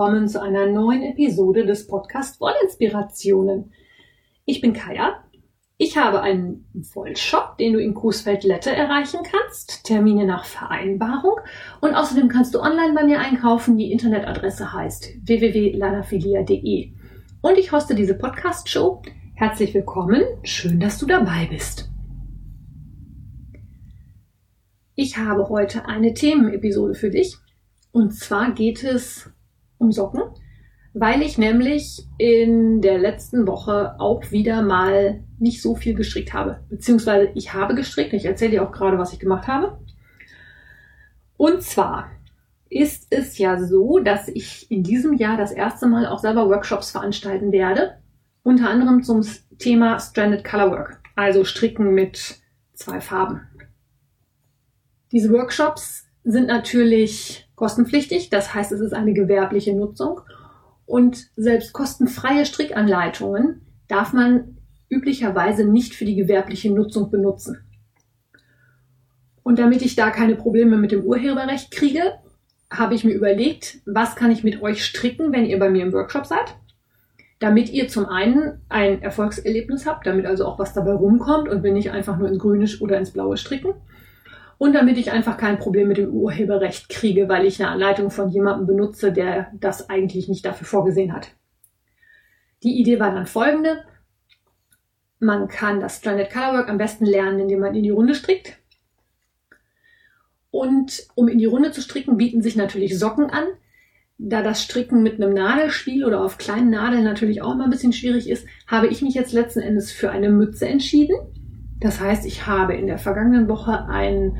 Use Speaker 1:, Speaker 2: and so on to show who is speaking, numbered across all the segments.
Speaker 1: Willkommen zu einer neuen Episode des Podcast Wollinspirationen. Ich bin Kaya. Ich habe einen Wollshop, den du in Coesfeld-Lette erreichen kannst. Termine nach Vereinbarung. Und außerdem kannst du online bei mir einkaufen. Die Internetadresse heißt www.lanafilia.de. Und ich hoste diese Podcast-Show. Herzlich willkommen. Schön, dass du dabei bist. Ich habe heute eine Themenepisode für dich. Und zwar geht es um Socken, weil ich nämlich in der letzten Woche auch wieder mal nicht so viel gestrickt habe. Beziehungsweise ich habe gestrickt. Ich erzähle dir auch gerade, was ich gemacht habe. Und zwar ist es ja so, dass ich in diesem Jahr das erste Mal auch selber Workshops veranstalten werde. Unter anderem zum Thema Stranded Colorwork, also Stricken mit zwei Farben. Diese Workshops sind natürlich kostenpflichtig, das heißt, es ist eine gewerbliche Nutzung. Und selbst kostenfreie Strickanleitungen darf man üblicherweise nicht für die gewerbliche Nutzung benutzen. Und damit ich da keine Probleme mit dem Urheberrecht kriege, habe ich mir überlegt, was kann ich mit euch stricken, wenn ihr bei mir im Workshop seid, damit ihr zum einen ein Erfolgserlebnis habt, damit also auch was dabei rumkommt und wir nicht einfach nur ins Grüne oder ins Blaue stricken und damit ich einfach kein Problem mit dem Urheberrecht kriege, weil ich eine Anleitung von jemandem benutze, der das eigentlich nicht dafür vorgesehen hat. Die Idee war dann folgende. Man kann das Stranded Colorwork am besten lernen, indem man in die Runde strickt. Und um in die Runde zu stricken, bieten sich natürlich Socken an. Da das Stricken mit einem Nadelspiel oder auf kleinen Nadeln natürlich auch immer ein bisschen schwierig ist, habe ich mich jetzt letzten Endes für eine Mütze entschieden. Das heißt, ich habe in der vergangenen Woche ein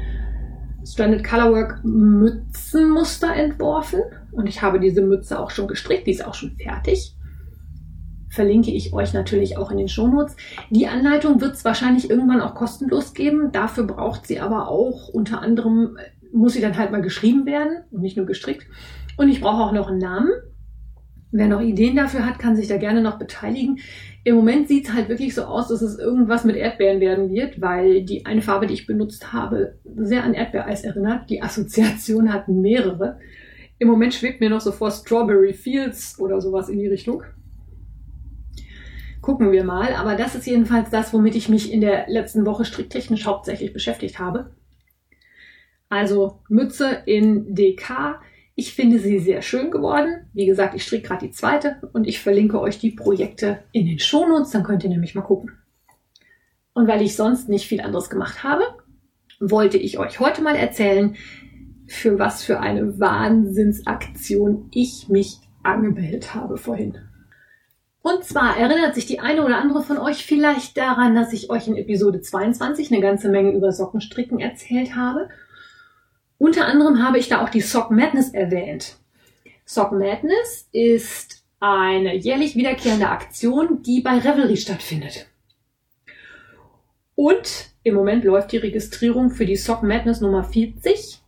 Speaker 1: Stranded Colorwork Mützenmuster entworfen und ich habe diese Mütze auch schon gestrickt, die ist auch schon fertig. Verlinke ich euch natürlich auch in den Shownotes. Die Anleitung wird es wahrscheinlich irgendwann auch kostenlos geben. Dafür braucht sie aber auch unter anderem, muss sie dann halt mal geschrieben werden und nicht nur gestrickt. Und ich brauche auch noch einen Namen. Wer noch Ideen dafür hat, kann sich da gerne noch beteiligen. Im Moment sieht es halt wirklich so aus, dass es irgendwas mit Erdbeeren werden wird, weil die eine Farbe, die ich benutzt habe, sehr an Erdbeereis erinnert. Die Assoziation hat mehrere. Im Moment schwebt mir noch so vor Strawberry Fields oder sowas in die Richtung. Gucken wir mal. Aber das ist jedenfalls das, womit ich mich in der letzten Woche stricktechnisch hauptsächlich beschäftigt habe. Also Mütze in DK, ich finde sie sehr schön geworden. Wie gesagt, ich stricke gerade die zweite und ich verlinke euch die Projekte in den Shownotes, dann könnt ihr nämlich mal gucken. Und weil ich sonst nicht viel anderes gemacht habe, wollte ich euch heute mal erzählen, für was für eine Wahnsinnsaktion ich mich angemeldet habe vorhin. Und zwar erinnert sich die eine oder andere von euch vielleicht daran, dass ich euch in Episode 22 eine ganze Menge über Sockenstricken erzählt habe unter anderem habe ich da auch die Sock Madness erwähnt. Sock Madness ist eine jährlich wiederkehrende Aktion, die bei Revelry stattfindet. Und im Moment läuft die Registrierung für die Sock Madness Nummer 40.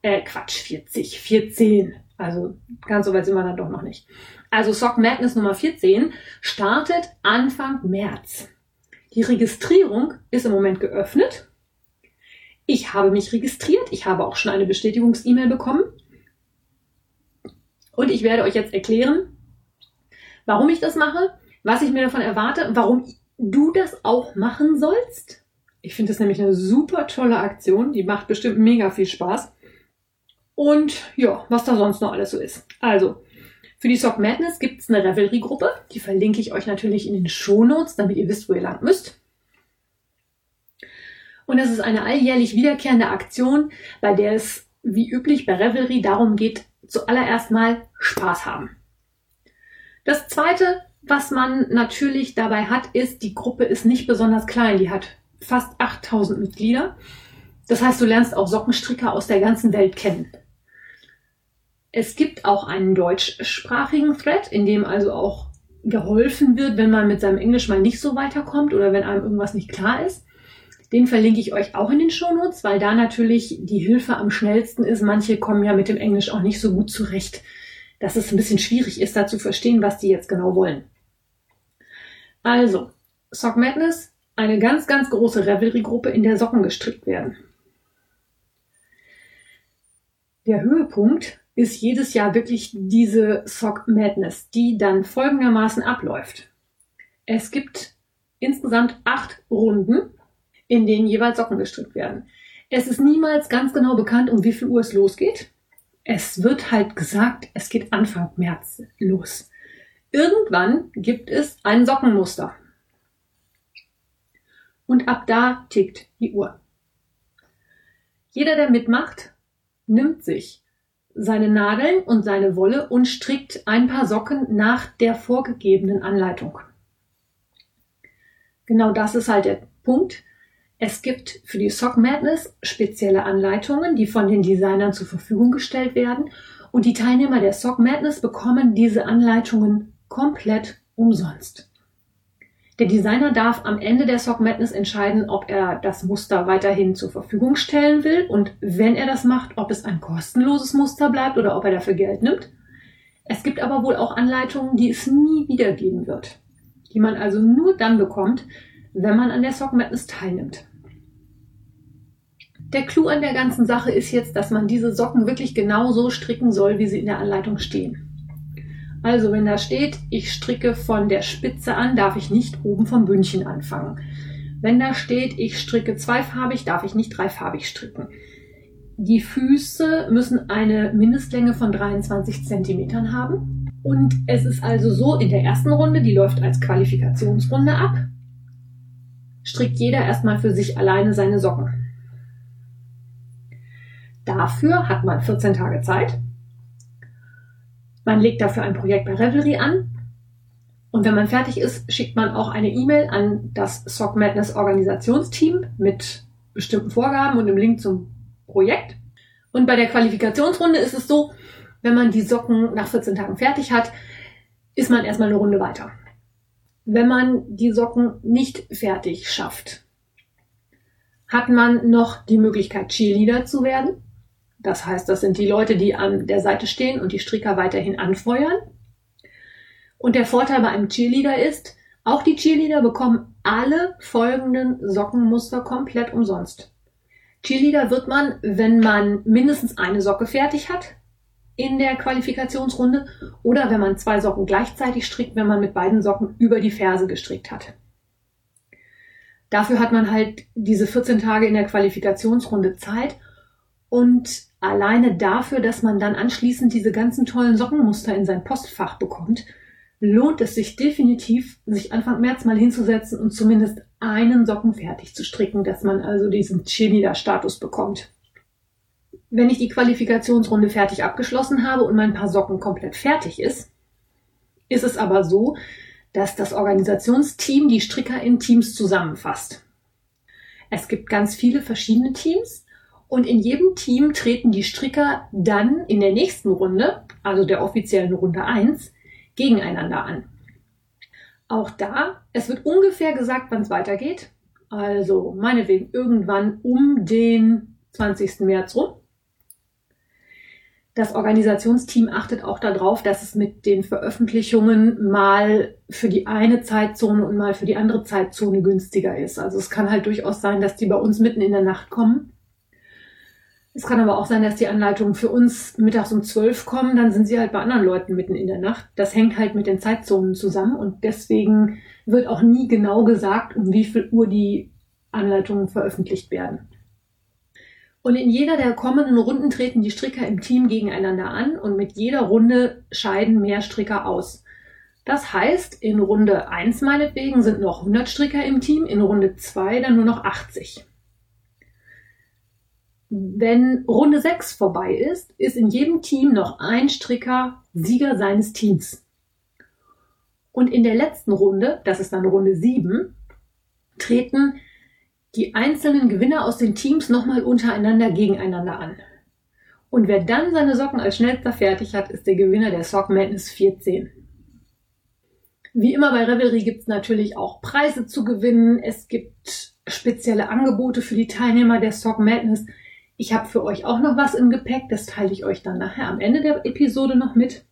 Speaker 1: Äh, Quatsch, 40, 14. Also ganz so weit sind wir dann doch noch nicht. Also Sock Madness Nummer 14 startet Anfang März. Die Registrierung ist im Moment geöffnet ich habe mich registriert. Ich habe auch schon eine Bestätigungs-E-Mail bekommen. Und ich werde euch jetzt erklären, warum ich das mache, was ich mir davon erwarte, warum du das auch machen sollst. Ich finde das nämlich eine super tolle Aktion. Die macht bestimmt mega viel Spaß. Und ja, was da sonst noch alles so ist. Also, für die Sock Madness gibt es eine Revelry-Gruppe. Die verlinke ich euch natürlich in den Shownotes, damit ihr wisst, wo ihr lang müsst. Und es ist eine alljährlich wiederkehrende Aktion, bei der es wie üblich bei Revelry darum geht, zuallererst mal Spaß haben. Das zweite, was man natürlich dabei hat, ist, die Gruppe ist nicht besonders klein. Die hat fast 8000 Mitglieder. Das heißt, du lernst auch Sockenstricker aus der ganzen Welt kennen. Es gibt auch einen deutschsprachigen Thread, in dem also auch geholfen wird, wenn man mit seinem Englisch mal nicht so weiterkommt oder wenn einem irgendwas nicht klar ist. Den verlinke ich euch auch in den Shownotes, weil da natürlich die Hilfe am schnellsten ist. Manche kommen ja mit dem Englisch auch nicht so gut zurecht, dass es ein bisschen schwierig ist, da zu verstehen, was die jetzt genau wollen. Also, Sock Madness, eine ganz, ganz große Revelry-Gruppe, in der Socken gestrickt werden. Der Höhepunkt ist jedes Jahr wirklich diese Sock Madness, die dann folgendermaßen abläuft. Es gibt insgesamt acht Runden, in denen jeweils Socken gestrickt werden. Es ist niemals ganz genau bekannt, um wie viel Uhr es losgeht. Es wird halt gesagt, es geht Anfang März los. Irgendwann gibt es ein Sockenmuster. Und ab da tickt die Uhr. Jeder, der mitmacht, nimmt sich seine Nadeln und seine Wolle und strickt ein paar Socken nach der vorgegebenen Anleitung. Genau das ist halt der Punkt. Es gibt für die Sock Madness spezielle Anleitungen, die von den Designern zur Verfügung gestellt werden. Und die Teilnehmer der Sock Madness bekommen diese Anleitungen komplett umsonst. Der Designer darf am Ende der Sock Madness entscheiden, ob er das Muster weiterhin zur Verfügung stellen will und wenn er das macht, ob es ein kostenloses Muster bleibt oder ob er dafür Geld nimmt. Es gibt aber wohl auch Anleitungen, die es nie wiedergeben wird, die man also nur dann bekommt, wenn man an der Sock Madness teilnimmt. Der Clou an der ganzen Sache ist jetzt, dass man diese Socken wirklich genau so stricken soll, wie sie in der Anleitung stehen. Also wenn da steht, ich stricke von der Spitze an, darf ich nicht oben vom Bündchen anfangen. Wenn da steht, ich stricke zweifarbig, darf ich nicht dreifarbig stricken. Die Füße müssen eine Mindestlänge von 23 Zentimetern haben. Und es ist also so, in der ersten Runde, die läuft als Qualifikationsrunde ab, strickt jeder erstmal für sich alleine seine Socken. Dafür hat man 14 Tage Zeit. Man legt dafür ein Projekt bei Revelry an. Und wenn man fertig ist, schickt man auch eine E-Mail an das Sock Madness Organisationsteam mit bestimmten Vorgaben und einem Link zum Projekt. Und bei der Qualifikationsrunde ist es so, wenn man die Socken nach 14 Tagen fertig hat, ist man erstmal eine Runde weiter. Wenn man die Socken nicht fertig schafft, hat man noch die Möglichkeit, Cheerleader zu werden. Das heißt, das sind die Leute, die an der Seite stehen und die Stricker weiterhin anfeuern. Und der Vorteil bei einem Cheerleader ist, auch die Cheerleader bekommen alle folgenden Sockenmuster komplett umsonst. Cheerleader wird man, wenn man mindestens eine Socke fertig hat in der Qualifikationsrunde oder wenn man zwei Socken gleichzeitig strickt, wenn man mit beiden Socken über die Ferse gestrickt hat. Dafür hat man halt diese 14 Tage in der Qualifikationsrunde Zeit und alleine dafür, dass man dann anschließend diese ganzen tollen Sockenmuster in sein Postfach bekommt, lohnt es sich definitiv, sich Anfang März mal hinzusetzen und zumindest einen Socken fertig zu stricken, dass man also diesen Cheerleader-Status bekommt. Wenn ich die Qualifikationsrunde fertig abgeschlossen habe und mein paar Socken komplett fertig ist, ist es aber so, dass das Organisationsteam die Stricker in Teams zusammenfasst. Es gibt ganz viele verschiedene Teams, und in jedem Team treten die Stricker dann in der nächsten Runde, also der offiziellen Runde 1, gegeneinander an. Auch da, es wird ungefähr gesagt, wann es weitergeht. Also meinetwegen irgendwann um den 20. März rum. Das Organisationsteam achtet auch darauf, dass es mit den Veröffentlichungen mal für die eine Zeitzone und mal für die andere Zeitzone günstiger ist. Also es kann halt durchaus sein, dass die bei uns mitten in der Nacht kommen es kann aber auch sein, dass die Anleitungen für uns mittags um zwölf kommen, dann sind sie halt bei anderen Leuten mitten in der Nacht. Das hängt halt mit den Zeitzonen zusammen und deswegen wird auch nie genau gesagt, um wie viel Uhr die Anleitungen veröffentlicht werden. Und in jeder der kommenden Runden treten die Stricker im Team gegeneinander an und mit jeder Runde scheiden mehr Stricker aus. Das heißt, in Runde 1 meinetwegen sind noch 100 Stricker im Team, in Runde 2 dann nur noch 80. Wenn Runde 6 vorbei ist, ist in jedem Team noch ein Stricker Sieger seines Teams. Und in der letzten Runde, das ist dann Runde 7, treten die einzelnen Gewinner aus den Teams nochmal untereinander gegeneinander an. Und wer dann seine Socken als schnellster fertig hat, ist der Gewinner der Sock Madness 14. Wie immer bei Revelry gibt es natürlich auch Preise zu gewinnen. Es gibt spezielle Angebote für die Teilnehmer der Sock Madness. Ich habe für euch auch noch was im Gepäck, das teile ich euch dann nachher am Ende der Episode noch mit.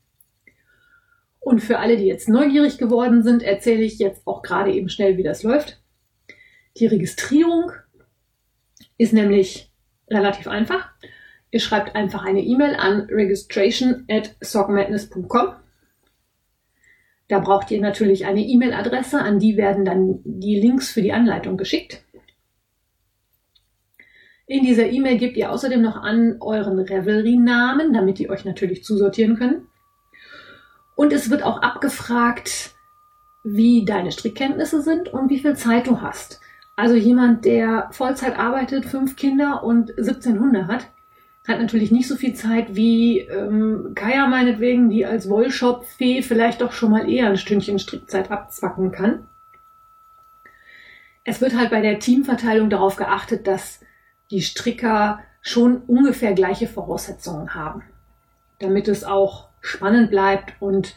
Speaker 1: Und für alle, die jetzt neugierig geworden sind, erzähle ich jetzt auch gerade eben schnell, wie das läuft. Die Registrierung ist nämlich relativ einfach. Ihr schreibt einfach eine E-Mail an registration at sockmadness.com. Da braucht ihr natürlich eine E-Mail-Adresse, an die werden dann die Links für die Anleitung geschickt. In dieser E-Mail gebt ihr außerdem noch an euren Revelry-Namen, damit die euch natürlich zusortieren können. Und es wird auch abgefragt, wie deine Strickkenntnisse sind und wie viel Zeit du hast. Also jemand, der Vollzeit arbeitet, fünf Kinder und 17 Hunde hat, hat natürlich nicht so viel Zeit wie ähm, Kaya meinetwegen, die als Wollshop-Fee vielleicht doch schon mal eher ein Stündchen Strickzeit abzwacken kann. Es wird halt bei der Teamverteilung darauf geachtet, dass die Stricker schon ungefähr gleiche Voraussetzungen haben, damit es auch spannend bleibt und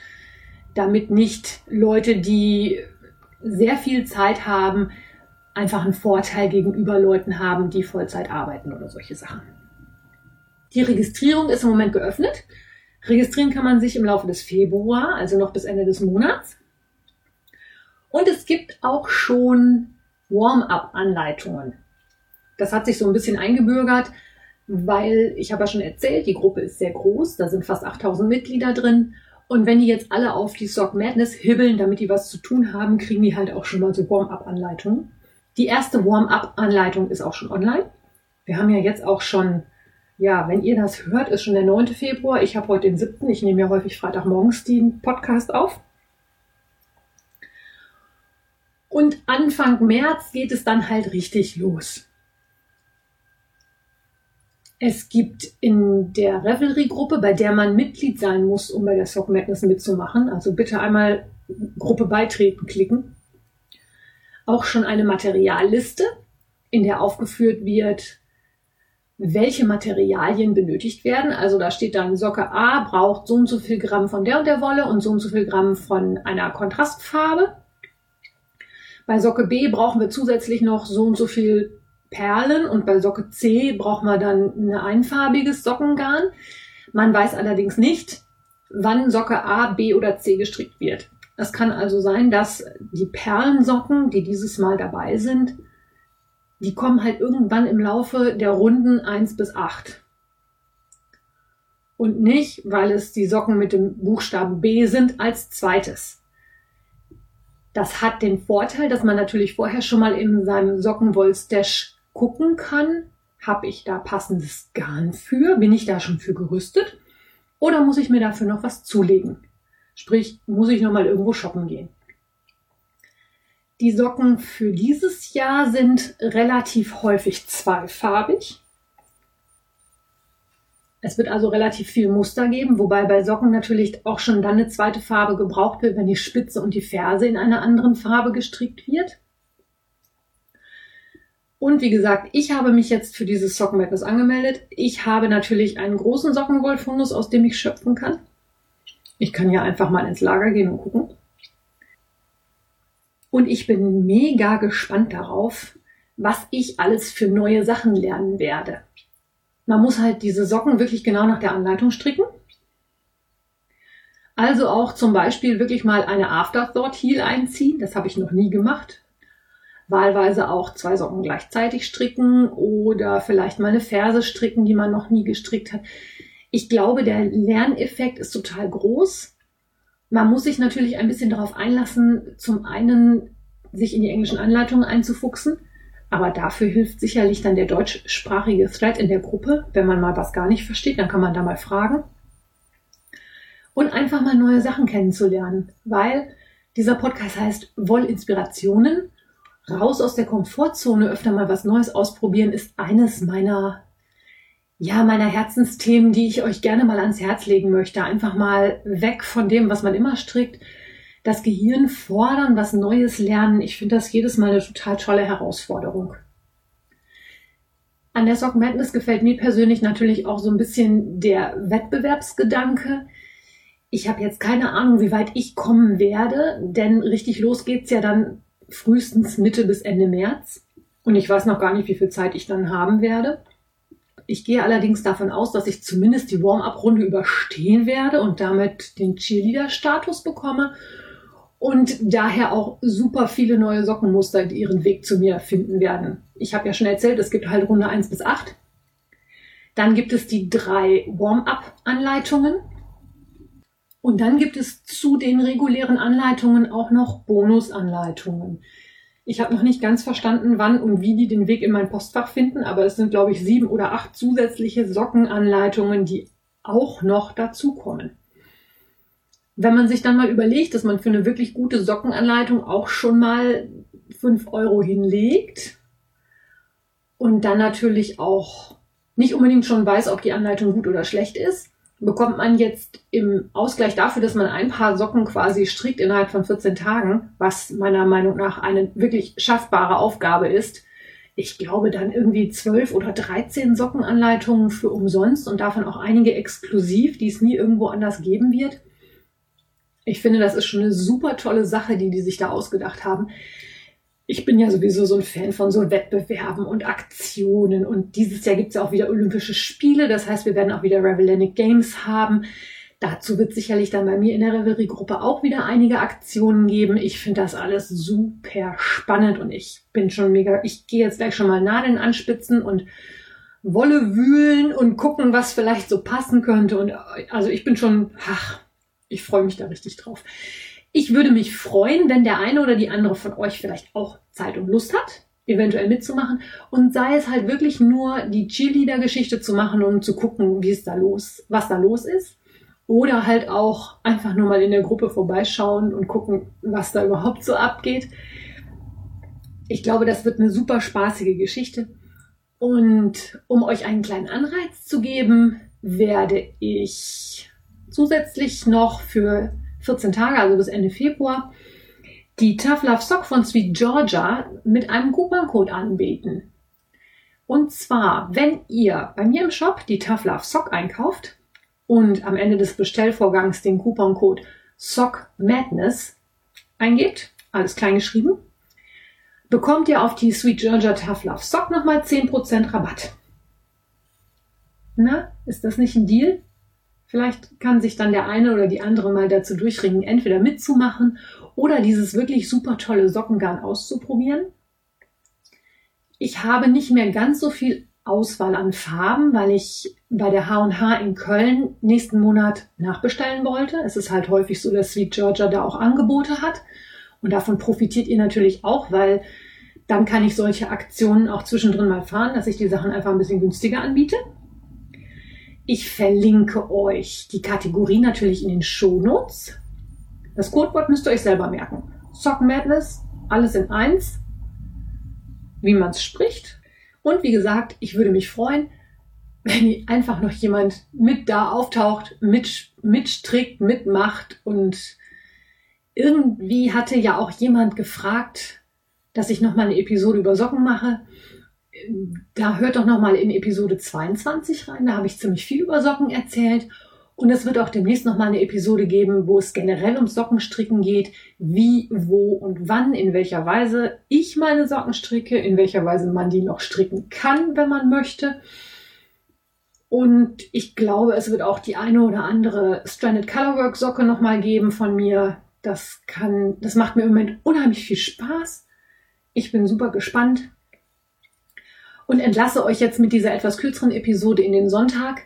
Speaker 1: damit nicht Leute, die sehr viel Zeit haben, einfach einen Vorteil gegenüber Leuten haben, die Vollzeit arbeiten oder solche Sachen. Die Registrierung ist im Moment geöffnet. Registrieren kann man sich im Laufe des Februar, also noch bis Ende des Monats. Und es gibt auch schon Warm-up-Anleitungen. Das hat sich so ein bisschen eingebürgert, weil ich habe ja schon erzählt, die Gruppe ist sehr groß, da sind fast 8000 Mitglieder drin. Und wenn die jetzt alle auf die Sock Madness hibbeln, damit die was zu tun haben, kriegen die halt auch schon mal so Warm-up-Anleitungen. Die erste Warm-up-Anleitung ist auch schon online. Wir haben ja jetzt auch schon, ja, wenn ihr das hört, ist schon der 9. Februar. Ich habe heute den 7. Ich nehme ja häufig Freitagmorgens den Podcast auf. Und Anfang März geht es dann halt richtig los. Es gibt in der Revelry-Gruppe, bei der man Mitglied sein muss, um bei der Sock Madness mitzumachen, also bitte einmal Gruppe beitreten klicken, auch schon eine Materialliste, in der aufgeführt wird, welche Materialien benötigt werden. Also da steht dann, Socke A braucht so und so viel Gramm von der und der Wolle und so und so viel Gramm von einer Kontrastfarbe. Bei Socke B brauchen wir zusätzlich noch so und so viel Perlen und bei Socke C braucht man dann ein einfarbiges Sockengarn. Man weiß allerdings nicht, wann Socke A, B oder C gestrickt wird. Es kann also sein, dass die Perlensocken, die dieses Mal dabei sind, die kommen halt irgendwann im Laufe der Runden 1 bis 8. Und nicht, weil es die Socken mit dem Buchstaben B sind, als zweites. Das hat den Vorteil, dass man natürlich vorher schon mal in seinem Sockenwollstash gucken kann, habe ich da passendes Garn für? Bin ich da schon für gerüstet? Oder muss ich mir dafür noch was zulegen? Sprich, muss ich noch mal irgendwo shoppen gehen? Die Socken für dieses Jahr sind relativ häufig zweifarbig. Es wird also relativ viel Muster geben, wobei bei Socken natürlich auch schon dann eine zweite Farbe gebraucht wird, wenn die Spitze und die Ferse in einer anderen Farbe gestrickt wird. Und wie gesagt, ich habe mich jetzt für dieses Socken angemeldet. Ich habe natürlich einen großen Sockenwollfundus, aus dem ich schöpfen kann. Ich kann ja einfach mal ins Lager gehen und gucken. Und ich bin mega gespannt darauf, was ich alles für neue Sachen lernen werde. Man muss halt diese Socken wirklich genau nach der Anleitung stricken. Also auch zum Beispiel wirklich mal eine Afterthought Heel einziehen. Das habe ich noch nie gemacht wahlweise auch zwei Socken gleichzeitig stricken oder vielleicht mal eine Ferse stricken, die man noch nie gestrickt hat. Ich glaube, der Lerneffekt ist total groß. Man muss sich natürlich ein bisschen darauf einlassen, zum einen sich in die englischen Anleitungen einzufuchsen, aber dafür hilft sicherlich dann der deutschsprachige Thread in der Gruppe. Wenn man mal was gar nicht versteht, dann kann man da mal fragen. Und einfach mal neue Sachen kennenzulernen, weil dieser Podcast heißt Wollinspirationen raus aus der Komfortzone, öfter mal was Neues ausprobieren, ist eines meiner, ja, meiner Herzensthemen, die ich euch gerne mal ans Herz legen möchte. Einfach mal weg von dem, was man immer strickt. Das Gehirn fordern, was Neues lernen. Ich finde das jedes Mal eine total tolle Herausforderung. An der Sock Madness gefällt mir persönlich natürlich auch so ein bisschen der Wettbewerbsgedanke. Ich habe jetzt keine Ahnung, wie weit ich kommen werde, denn richtig los geht's ja dann frühestens Mitte bis Ende März. Und ich weiß noch gar nicht, wie viel Zeit ich dann haben werde. Ich gehe allerdings davon aus, dass ich zumindest die Warm-up-Runde überstehen werde und damit den Cheerleader-Status bekomme und daher auch super viele neue Sockenmuster, die ihren Weg zu mir finden werden. Ich habe ja schon erzählt, es gibt halt Runde 1 bis 8. Dann gibt es die drei Warm-up-Anleitungen. Und dann gibt es zu den regulären Anleitungen auch noch Bonusanleitungen. Ich habe noch nicht ganz verstanden, wann und wie die den Weg in mein Postfach finden, aber es sind, glaube ich, sieben oder acht zusätzliche Sockenanleitungen, die auch noch dazukommen. Wenn man sich dann mal überlegt, dass man für eine wirklich gute Sockenanleitung auch schon mal fünf Euro hinlegt und dann natürlich auch nicht unbedingt schon weiß, ob die Anleitung gut oder schlecht ist, bekommt man jetzt im Ausgleich dafür, dass man ein paar Socken quasi strickt innerhalb von 14 Tagen, was meiner Meinung nach eine wirklich schaffbare Aufgabe ist. Ich glaube dann irgendwie 12 oder 13 Sockenanleitungen für umsonst und davon auch einige exklusiv, die es nie irgendwo anders geben wird. Ich finde, das ist schon eine super tolle Sache, die die sich da ausgedacht haben ich bin ja sowieso so ein Fan von so Wettbewerben und Aktionen. Und dieses Jahr gibt es ja auch wieder Olympische Spiele. Das heißt, wir werden auch wieder Revelanic Games haben. Dazu wird sicherlich dann bei mir in der Revelry-Gruppe auch wieder einige Aktionen geben. Ich finde das alles super spannend und ich bin schon mega. Ich gehe jetzt gleich schon mal Nadeln anspitzen und Wolle wühlen und gucken, was vielleicht so passen könnte. Und also ich bin schon, ach, ich freue mich da richtig drauf. Ich würde mich freuen, wenn der eine oder die andere von euch vielleicht auch Zeit und Lust hat, eventuell mitzumachen und sei es halt wirklich nur die Cheerleader-Geschichte zu machen und zu gucken, wie es da los, was da los ist. Oder halt auch einfach nur mal in der Gruppe vorbeischauen und gucken, was da überhaupt so abgeht. Ich glaube, das wird eine super spaßige Geschichte. Und um euch einen kleinen Anreiz zu geben, werde ich zusätzlich noch für 14 Tage, also bis Ende Februar, die Tough Love Sock von Sweet Georgia mit einem Couponcode anbieten. Und zwar, wenn ihr bei mir im Shop die Tough Love Sock einkauft und am Ende des Bestellvorgangs den Couponcode Sock Madness eingebt, alles klein geschrieben, bekommt ihr auf die Sweet Georgia Tough Love Sock nochmal 10% Rabatt. Na, ist das nicht ein Deal? Vielleicht kann sich dann der eine oder die andere mal dazu durchringen, entweder mitzumachen oder dieses wirklich super tolle Sockengarn auszuprobieren. Ich habe nicht mehr ganz so viel Auswahl an Farben, weil ich bei der H&H in Köln nächsten Monat nachbestellen wollte. Es ist halt häufig so, dass Sweet Georgia da auch Angebote hat. Und davon profitiert ihr natürlich auch, weil dann kann ich solche Aktionen auch zwischendrin mal fahren, dass ich die Sachen einfach ein bisschen günstiger anbiete. Ich verlinke euch die Kategorie natürlich in den Shownotes. Das Codewort müsst ihr euch selber merken. Sock Madness, alles in eins, wie man es spricht. Und wie gesagt, ich würde mich freuen, wenn einfach noch jemand mit da auftaucht, mit, mitstrickt, mitmacht. Und irgendwie hatte ja auch jemand gefragt, dass ich noch mal eine Episode über Socken mache da hört doch nochmal in Episode 22 rein. Da habe ich ziemlich viel über Socken erzählt. Und es wird auch demnächst nochmal eine Episode geben, wo es generell um Sockenstricken geht. Wie, wo und wann, in welcher Weise ich meine Socken stricke, in welcher Weise man die noch stricken kann, wenn man möchte. Und ich glaube, es wird auch die eine oder andere Stranded Colorwork Socke nochmal geben von mir. Das kann, das macht mir im Moment unheimlich viel Spaß. Ich bin super gespannt und entlasse euch jetzt mit dieser etwas kürzeren Episode in den Sonntag.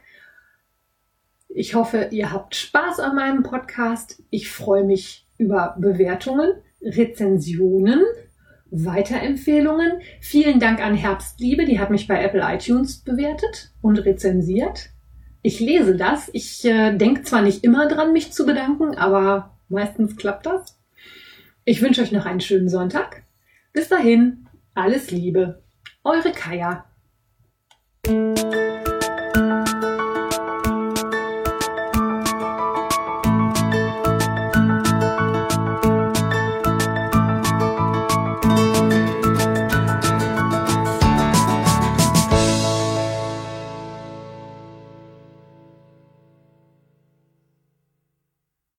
Speaker 1: Ich hoffe, ihr habt Spaß an meinem Podcast. Ich freue mich über Bewertungen, Rezensionen, Weiterempfehlungen. Vielen Dank an Herbstliebe, die hat mich bei Apple iTunes bewertet und rezensiert. Ich lese das. Ich äh, denke zwar nicht immer dran, mich zu bedanken, aber meistens klappt das. Ich wünsche euch noch einen schönen Sonntag. Bis dahin, alles Liebe. Eure Kaya.